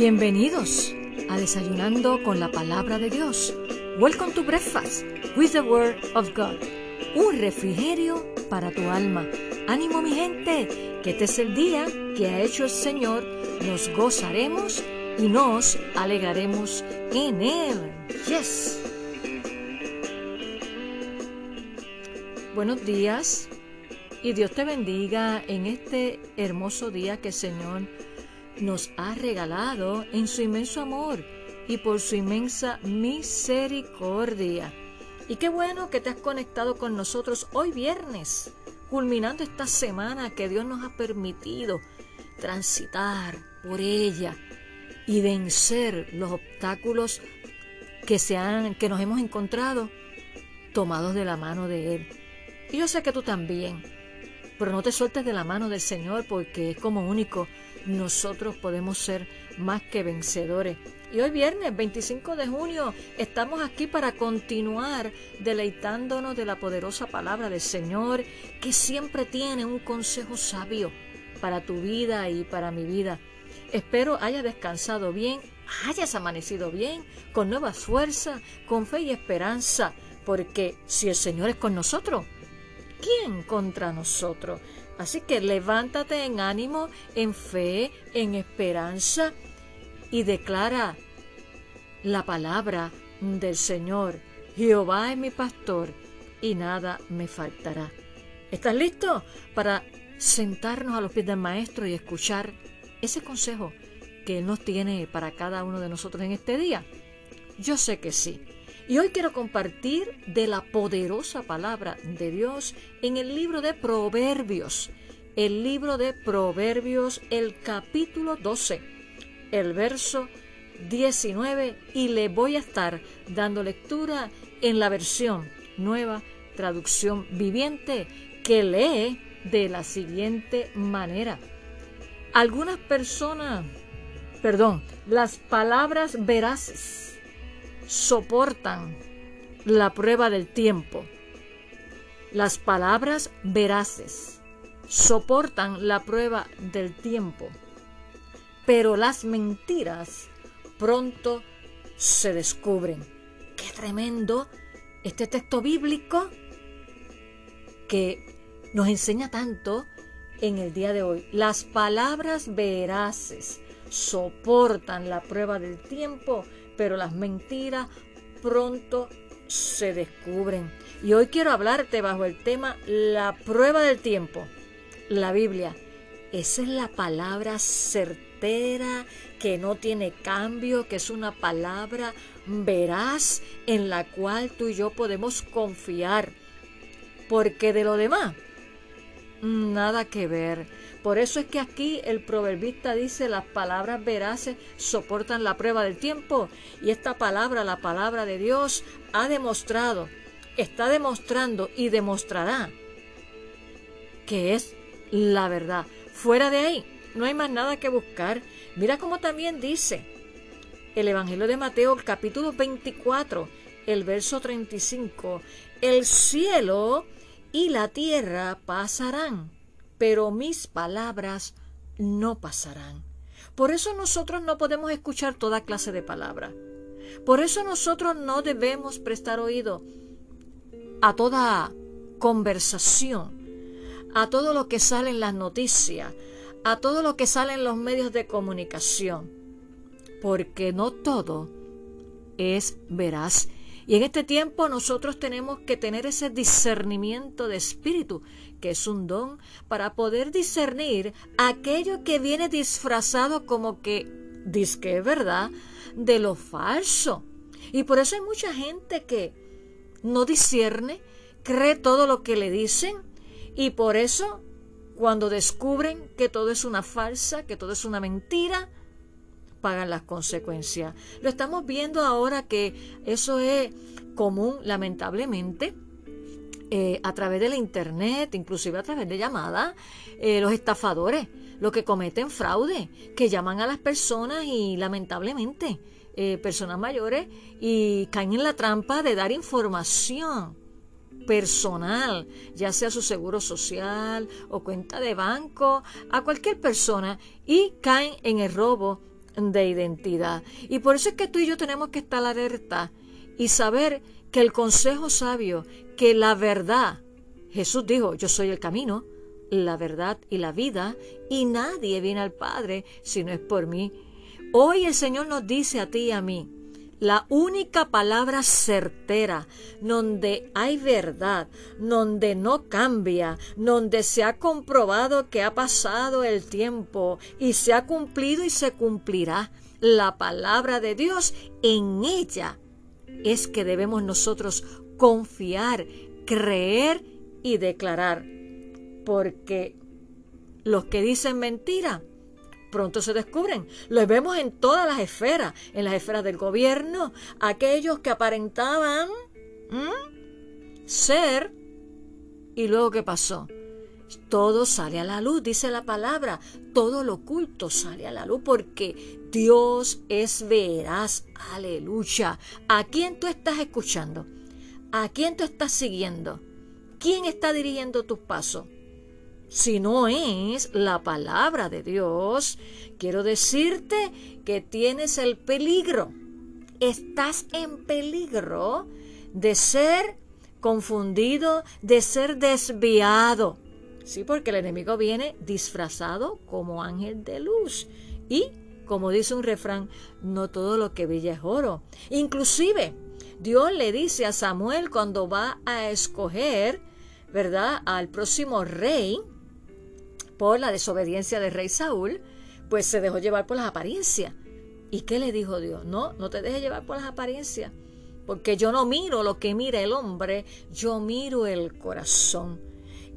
Bienvenidos a Desayunando con la Palabra de Dios. Welcome to Breakfast with the Word of God. Un refrigerio para tu alma. Ánimo mi gente, que este es el día que ha hecho el Señor. Nos gozaremos y nos alegraremos en Él. Yes. Buenos días y Dios te bendiga en este hermoso día que el Señor nos ha regalado en su inmenso amor y por su inmensa misericordia. Y qué bueno que te has conectado con nosotros hoy viernes, culminando esta semana que Dios nos ha permitido transitar por ella y vencer los obstáculos que, se han, que nos hemos encontrado tomados de la mano de Él. Y yo sé que tú también, pero no te sueltes de la mano del Señor porque es como único nosotros podemos ser más que vencedores. Y hoy viernes 25 de junio estamos aquí para continuar deleitándonos de la poderosa palabra del Señor que siempre tiene un consejo sabio para tu vida y para mi vida. Espero hayas descansado bien, hayas amanecido bien, con nueva fuerza, con fe y esperanza, porque si el Señor es con nosotros, ¿quién contra nosotros? Así que levántate en ánimo, en fe, en esperanza y declara la palabra del Señor. Jehová es mi pastor y nada me faltará. ¿Estás listo para sentarnos a los pies del Maestro y escuchar ese consejo que Él nos tiene para cada uno de nosotros en este día? Yo sé que sí. Y hoy quiero compartir de la poderosa palabra de Dios en el libro de Proverbios. El libro de Proverbios, el capítulo 12, el verso 19, y le voy a estar dando lectura en la versión nueva traducción viviente que lee de la siguiente manera. Algunas personas, perdón, las palabras veraces soportan la prueba del tiempo. Las palabras veraces soportan la prueba del tiempo, pero las mentiras pronto se descubren. Qué tremendo este texto bíblico que nos enseña tanto en el día de hoy. Las palabras veraces soportan la prueba del tiempo, pero las mentiras pronto se descubren. Y hoy quiero hablarte bajo el tema la prueba del tiempo. La Biblia. Esa es la palabra certera, que no tiene cambio, que es una palabra veraz en la cual tú y yo podemos confiar. Porque de lo demás, nada que ver. Por eso es que aquí el proverbista dice las palabras veraces soportan la prueba del tiempo y esta palabra, la palabra de Dios, ha demostrado, está demostrando y demostrará que es la verdad. Fuera de ahí no hay más nada que buscar. Mira cómo también dice el Evangelio de Mateo, capítulo 24, el verso 35. El cielo y la tierra pasarán, pero mis palabras no pasarán. Por eso nosotros no podemos escuchar toda clase de palabra. Por eso nosotros no debemos prestar oído a toda conversación, a todo lo que sale en las noticias, a todo lo que sale en los medios de comunicación, porque no todo es veraz y en este tiempo nosotros tenemos que tener ese discernimiento de espíritu, que es un don, para poder discernir aquello que viene disfrazado como que dice que es verdad de lo falso. Y por eso hay mucha gente que no discierne, cree todo lo que le dicen y por eso cuando descubren que todo es una falsa, que todo es una mentira, pagan las consecuencias. Lo estamos viendo ahora que eso es común, lamentablemente. Eh, a través de la internet, inclusive a través de llamadas, eh, los estafadores, los que cometen fraude, que llaman a las personas y lamentablemente eh, personas mayores y caen en la trampa de dar información personal, ya sea su seguro social o cuenta de banco, a cualquier persona y caen en el robo de identidad. Y por eso es que tú y yo tenemos que estar alerta y saber que el consejo sabio, que la verdad, Jesús dijo, yo soy el camino, la verdad y la vida, y nadie viene al Padre si no es por mí. Hoy el Señor nos dice a ti y a mí, la única palabra certera, donde hay verdad, donde no cambia, donde se ha comprobado que ha pasado el tiempo y se ha cumplido y se cumplirá la palabra de Dios, en ella es que debemos nosotros confiar, creer y declarar. Porque los que dicen mentira pronto se descubren. Los vemos en todas las esferas, en las esferas del gobierno, aquellos que aparentaban ser y luego qué pasó. Todo sale a la luz, dice la palabra, todo lo oculto sale a la luz porque Dios es veraz, aleluya. ¿A quién tú estás escuchando? ¿A quién tú estás siguiendo? ¿Quién está dirigiendo tus pasos? Si no es la palabra de Dios, quiero decirte que tienes el peligro, estás en peligro de ser confundido, de ser desviado. Sí, porque el enemigo viene disfrazado como ángel de luz. Y, como dice un refrán, no todo lo que brilla es oro. Inclusive, Dios le dice a Samuel cuando va a escoger, ¿verdad?, al próximo rey, por la desobediencia del rey Saúl, pues se dejó llevar por las apariencias. ¿Y qué le dijo Dios? No, no te dejes llevar por las apariencias, porque yo no miro lo que mira el hombre, yo miro el corazón.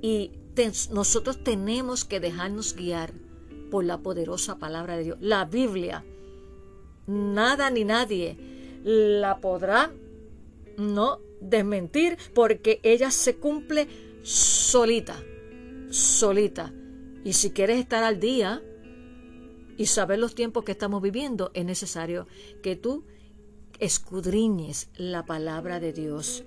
Y nosotros tenemos que dejarnos guiar por la poderosa palabra de Dios, la Biblia. Nada ni nadie la podrá no desmentir porque ella se cumple solita, solita. Y si quieres estar al día y saber los tiempos que estamos viviendo, es necesario que tú escudriñes la palabra de Dios.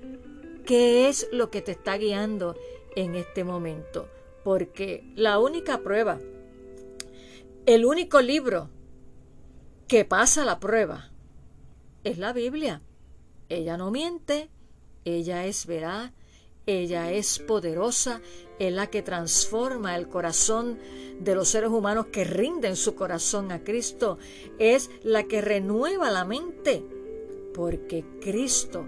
¿Qué es lo que te está guiando en este momento? Porque la única prueba, el único libro que pasa la prueba es la Biblia. Ella no miente, ella es veraz, ella es poderosa, es la que transforma el corazón de los seres humanos que rinden su corazón a Cristo. Es la que renueva la mente, porque Cristo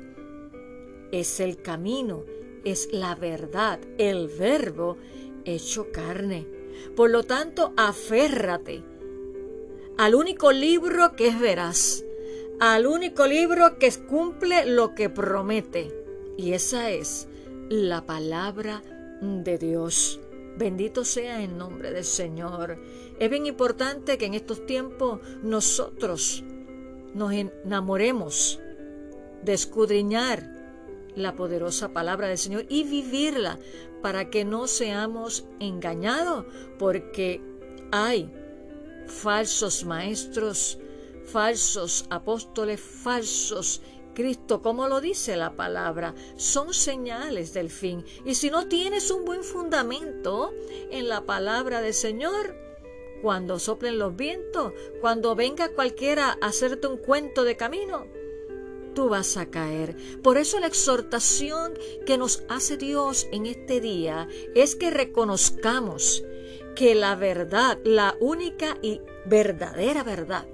es el camino, es la verdad, el verbo hecho carne. Por lo tanto, aférrate al único libro que es veraz, al único libro que cumple lo que promete. Y esa es la palabra de Dios. Bendito sea en nombre del Señor. Es bien importante que en estos tiempos nosotros nos enamoremos de escudriñar la poderosa palabra del Señor y vivirla para que no seamos engañados, porque hay falsos maestros, falsos apóstoles, falsos Cristo, como lo dice la palabra, son señales del fin. Y si no tienes un buen fundamento en la palabra del Señor, cuando soplen los vientos, cuando venga cualquiera a hacerte un cuento de camino, tú vas a caer. Por eso la exhortación que nos hace Dios en este día es que reconozcamos que la verdad, la única y verdadera verdad,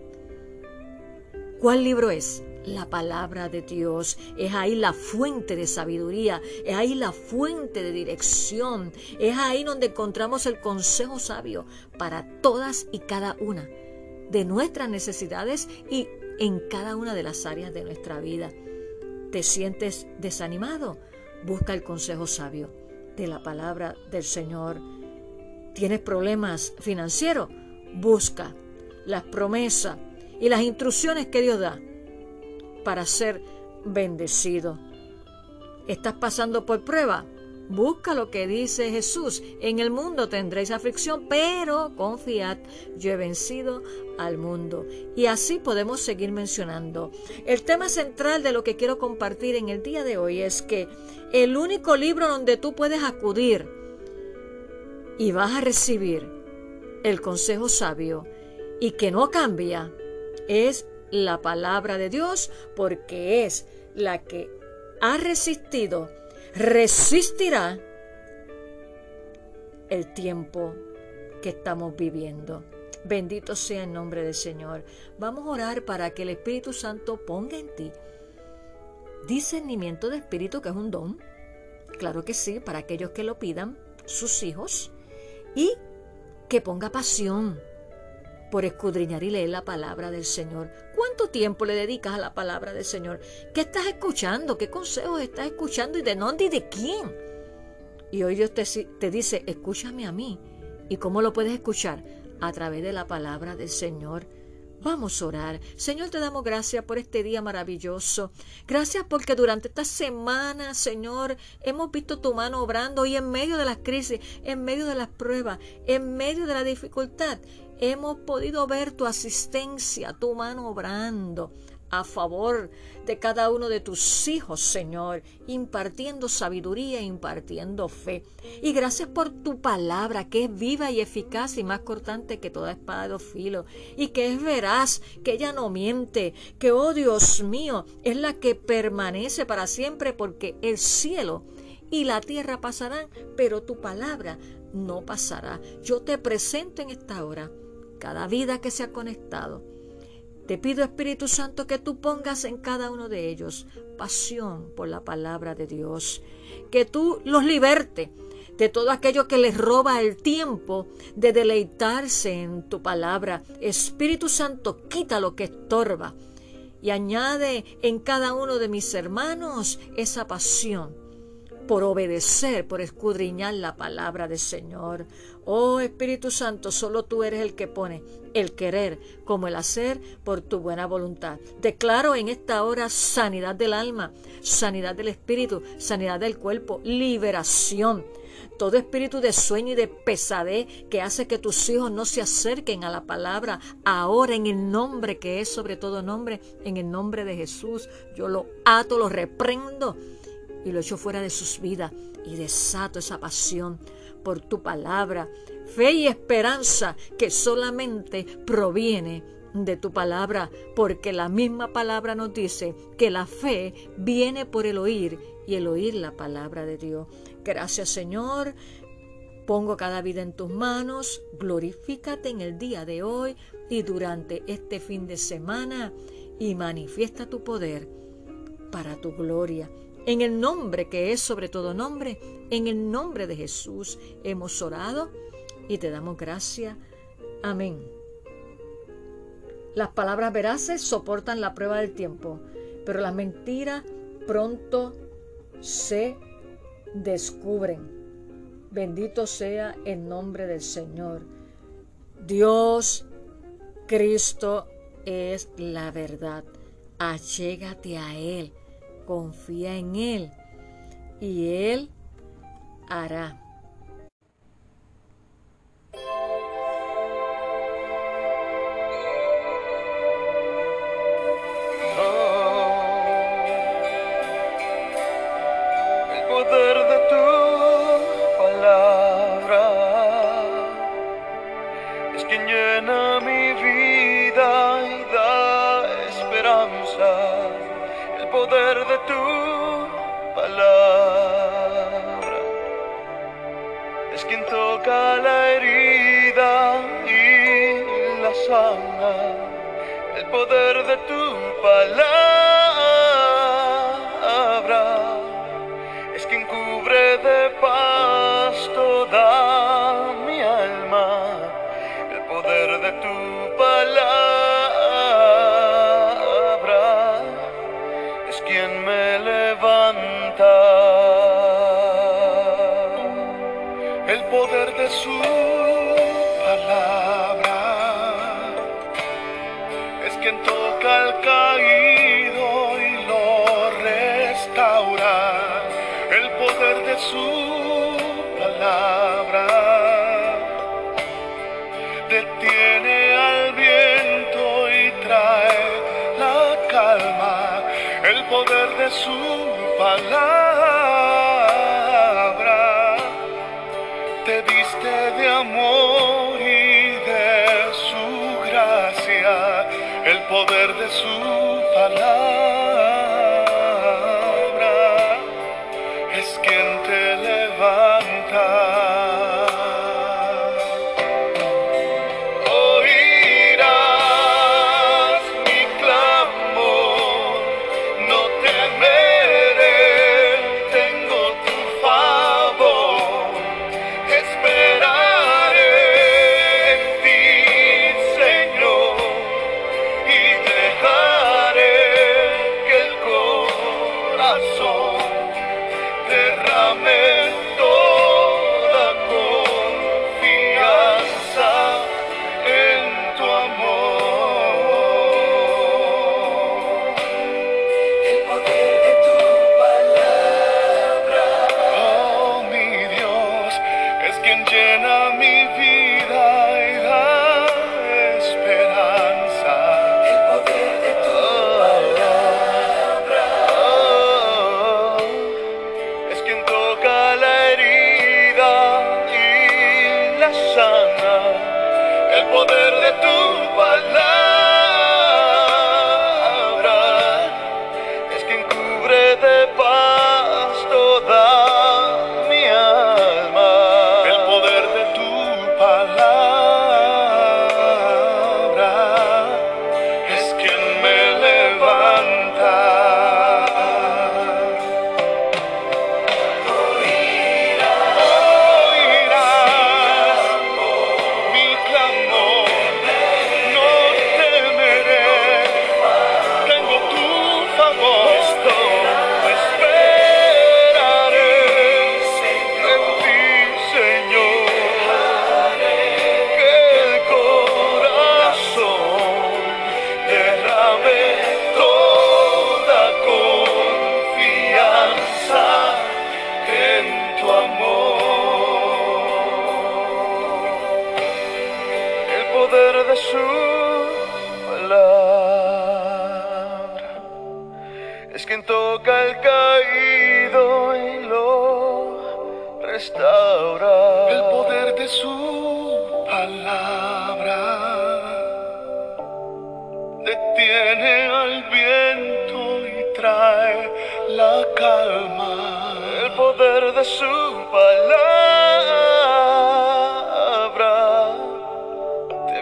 ¿cuál libro es? La palabra de Dios. Es ahí la fuente de sabiduría, es ahí la fuente de dirección, es ahí donde encontramos el consejo sabio para todas y cada una de nuestras necesidades y en cada una de las áreas de nuestra vida. ¿Te sientes desanimado? Busca el consejo sabio de la palabra del Señor. ¿Tienes problemas financieros? Busca las promesas y las instrucciones que Dios da para ser bendecido. ¿Estás pasando por prueba? Busca lo que dice Jesús. En el mundo tendréis aflicción, pero confiad, yo he vencido al mundo. Y así podemos seguir mencionando. El tema central de lo que quiero compartir en el día de hoy es que el único libro donde tú puedes acudir y vas a recibir el consejo sabio y que no cambia es la palabra de Dios porque es la que ha resistido, resistirá el tiempo que estamos viviendo. Bendito sea el nombre del Señor. Vamos a orar para que el Espíritu Santo ponga en ti discernimiento de espíritu, que es un don. Claro que sí, para aquellos que lo pidan, sus hijos. Y que ponga pasión por escudriñar y leer la palabra del Señor. ¿Cuánto tiempo le dedicas a la palabra del Señor? ¿Qué estás escuchando? ¿Qué consejos estás escuchando? ¿Y de dónde y de quién? Y hoy Dios te, te dice, escúchame a mí. ¿Y cómo lo puedes escuchar? A través de la palabra del Señor. Vamos a orar. Señor, te damos gracias por este día maravilloso. Gracias porque durante esta semana, Señor, hemos visto tu mano obrando y en medio de las crisis, en medio de las pruebas, en medio de la dificultad, hemos podido ver tu asistencia, tu mano obrando a favor de cada uno de tus hijos, Señor, impartiendo sabiduría, impartiendo fe. Y gracias por tu palabra, que es viva y eficaz y más cortante que toda espada de filo, y que es veraz, que ella no miente, que, oh Dios mío, es la que permanece para siempre, porque el cielo y la tierra pasarán, pero tu palabra no pasará. Yo te presento en esta hora cada vida que se ha conectado te pido, Espíritu Santo, que tú pongas en cada uno de ellos pasión por la palabra de Dios, que tú los liberte de todo aquello que les roba el tiempo de deleitarse en tu palabra. Espíritu Santo, quita lo que estorba y añade en cada uno de mis hermanos esa pasión por obedecer, por escudriñar la palabra del Señor. Oh Espíritu Santo, solo tú eres el que pone el querer como el hacer por tu buena voluntad. Declaro en esta hora sanidad del alma, sanidad del espíritu, sanidad del cuerpo, liberación todo espíritu de sueño y de pesadez que hace que tus hijos no se acerquen a la palabra, ahora en el nombre que es sobre todo nombre, en el nombre de Jesús, yo lo ato, lo reprendo y lo echo fuera de sus vidas y desato esa pasión por tu palabra, fe y esperanza que solamente proviene de tu palabra, porque la misma palabra nos dice que la fe viene por el oír y el oír la palabra de Dios. Gracias Señor, pongo cada vida en tus manos, glorifícate en el día de hoy y durante este fin de semana y manifiesta tu poder para tu gloria en el nombre que es sobre todo nombre, en el nombre de Jesús hemos orado y te damos gracias. Amén. Las palabras veraces soportan la prueba del tiempo, pero las mentiras pronto se descubren. Bendito sea el nombre del Señor. Dios, Cristo es la verdad. Achégate a Él confía en Él y Él hará. Cubre de paz su palabra. Te viste de amor y de su gracia el poder de su palabra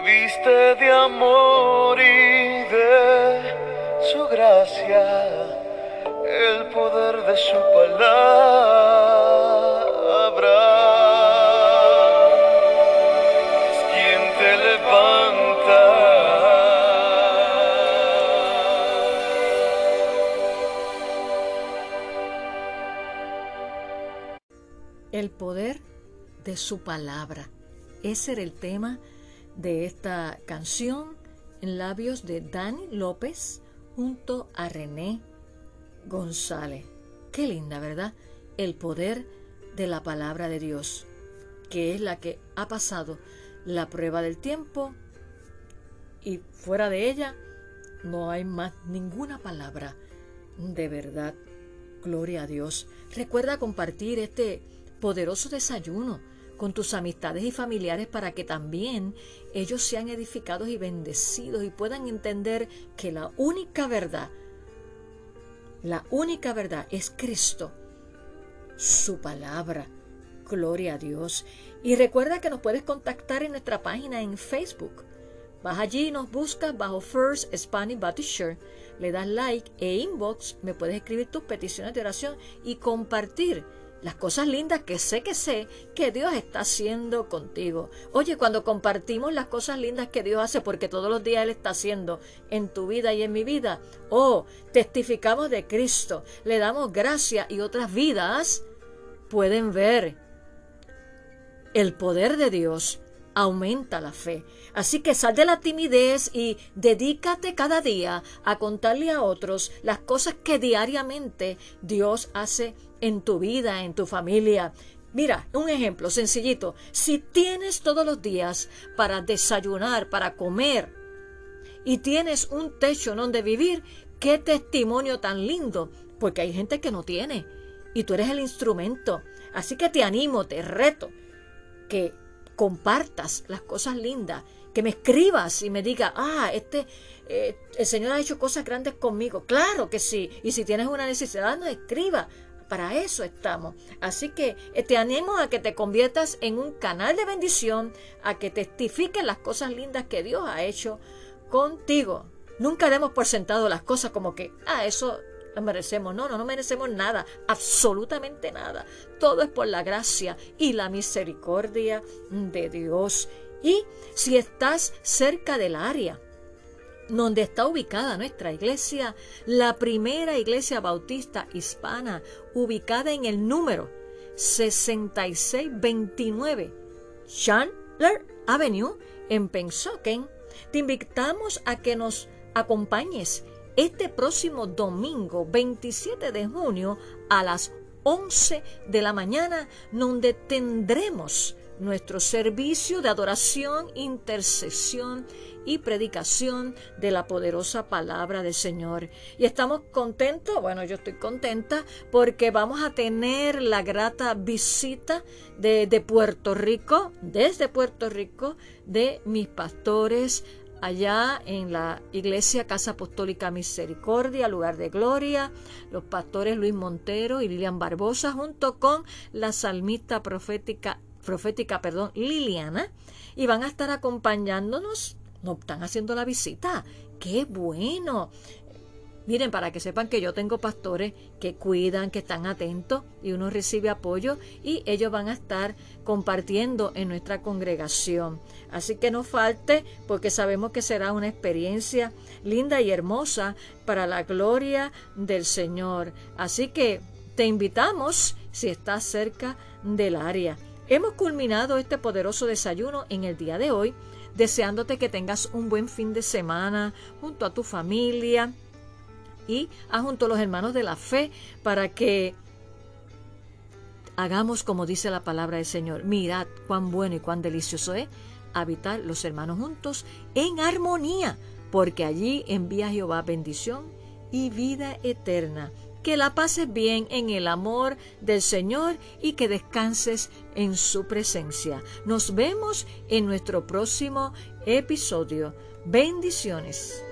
viste de amor y de su gracia, el poder de su palabra. Quien te levanta. El poder de su palabra. Ese era el tema de esta canción en labios de Dani López junto a René González. Qué linda, ¿verdad? El poder de la palabra de Dios, que es la que ha pasado la prueba del tiempo y fuera de ella no hay más ninguna palabra de verdad. Gloria a Dios. Recuerda compartir este poderoso desayuno con tus amistades y familiares para que también ellos sean edificados y bendecidos y puedan entender que la única verdad, la única verdad es Cristo, su palabra. Gloria a Dios. Y recuerda que nos puedes contactar en nuestra página en Facebook. Vas allí y nos buscas bajo First Spanish Baptist Church, le das like e inbox, me puedes escribir tus peticiones de oración y compartir las cosas lindas que sé que sé que Dios está haciendo contigo. Oye, cuando compartimos las cosas lindas que Dios hace, porque todos los días Él está haciendo en tu vida y en mi vida, oh, testificamos de Cristo, le damos gracia y otras vidas pueden ver el poder de Dios aumenta la fe. Así que sal de la timidez y dedícate cada día a contarle a otros las cosas que diariamente Dios hace en tu vida, en tu familia. Mira, un ejemplo sencillito. Si tienes todos los días para desayunar, para comer, y tienes un techo donde vivir, qué testimonio tan lindo, porque hay gente que no tiene, y tú eres el instrumento. Así que te animo, te reto, que compartas las cosas lindas, que me escribas y me digas, ah, este, eh, el Señor ha hecho cosas grandes conmigo. Claro que sí. Y si tienes una necesidad, no escriba. Para eso estamos. Así que eh, te animo a que te conviertas en un canal de bendición, a que testifiques las cosas lindas que Dios ha hecho contigo. Nunca demos por sentado las cosas como que, ah, eso lo merecemos. No, no, no merecemos nada, absolutamente nada. Todo es por la gracia y la misericordia de Dios. Y si estás cerca del área donde está ubicada nuestra iglesia, la primera iglesia bautista hispana, ubicada en el número 6629 Chandler Avenue en Pensoken, te invitamos a que nos acompañes este próximo domingo 27 de junio a las 11 de la mañana, donde tendremos nuestro servicio de adoración, intercesión y predicación de la poderosa palabra del Señor. Y estamos contentos, bueno, yo estoy contenta porque vamos a tener la grata visita de, de Puerto Rico, desde Puerto Rico, de mis pastores allá en la iglesia Casa Apostólica Misericordia, lugar de gloria, los pastores Luis Montero y Lilian Barbosa, junto con la salmista profética, profética perdón, Liliana, y van a estar acompañándonos, nos están haciendo la visita. ¡Qué bueno! Miren, para que sepan que yo tengo pastores que cuidan, que están atentos y uno recibe apoyo y ellos van a estar compartiendo en nuestra congregación. Así que no falte porque sabemos que será una experiencia linda y hermosa para la gloria del Señor. Así que te invitamos si estás cerca del área. Hemos culminado este poderoso desayuno en el día de hoy, deseándote que tengas un buen fin de semana junto a tu familia y a junto a los hermanos de la fe para que hagamos como dice la palabra del Señor. Mirad cuán bueno y cuán delicioso es habitar los hermanos juntos en armonía, porque allí envía Jehová bendición y vida eterna. Que la pases bien en el amor del Señor y que descanses en su presencia. Nos vemos en nuestro próximo episodio. Bendiciones.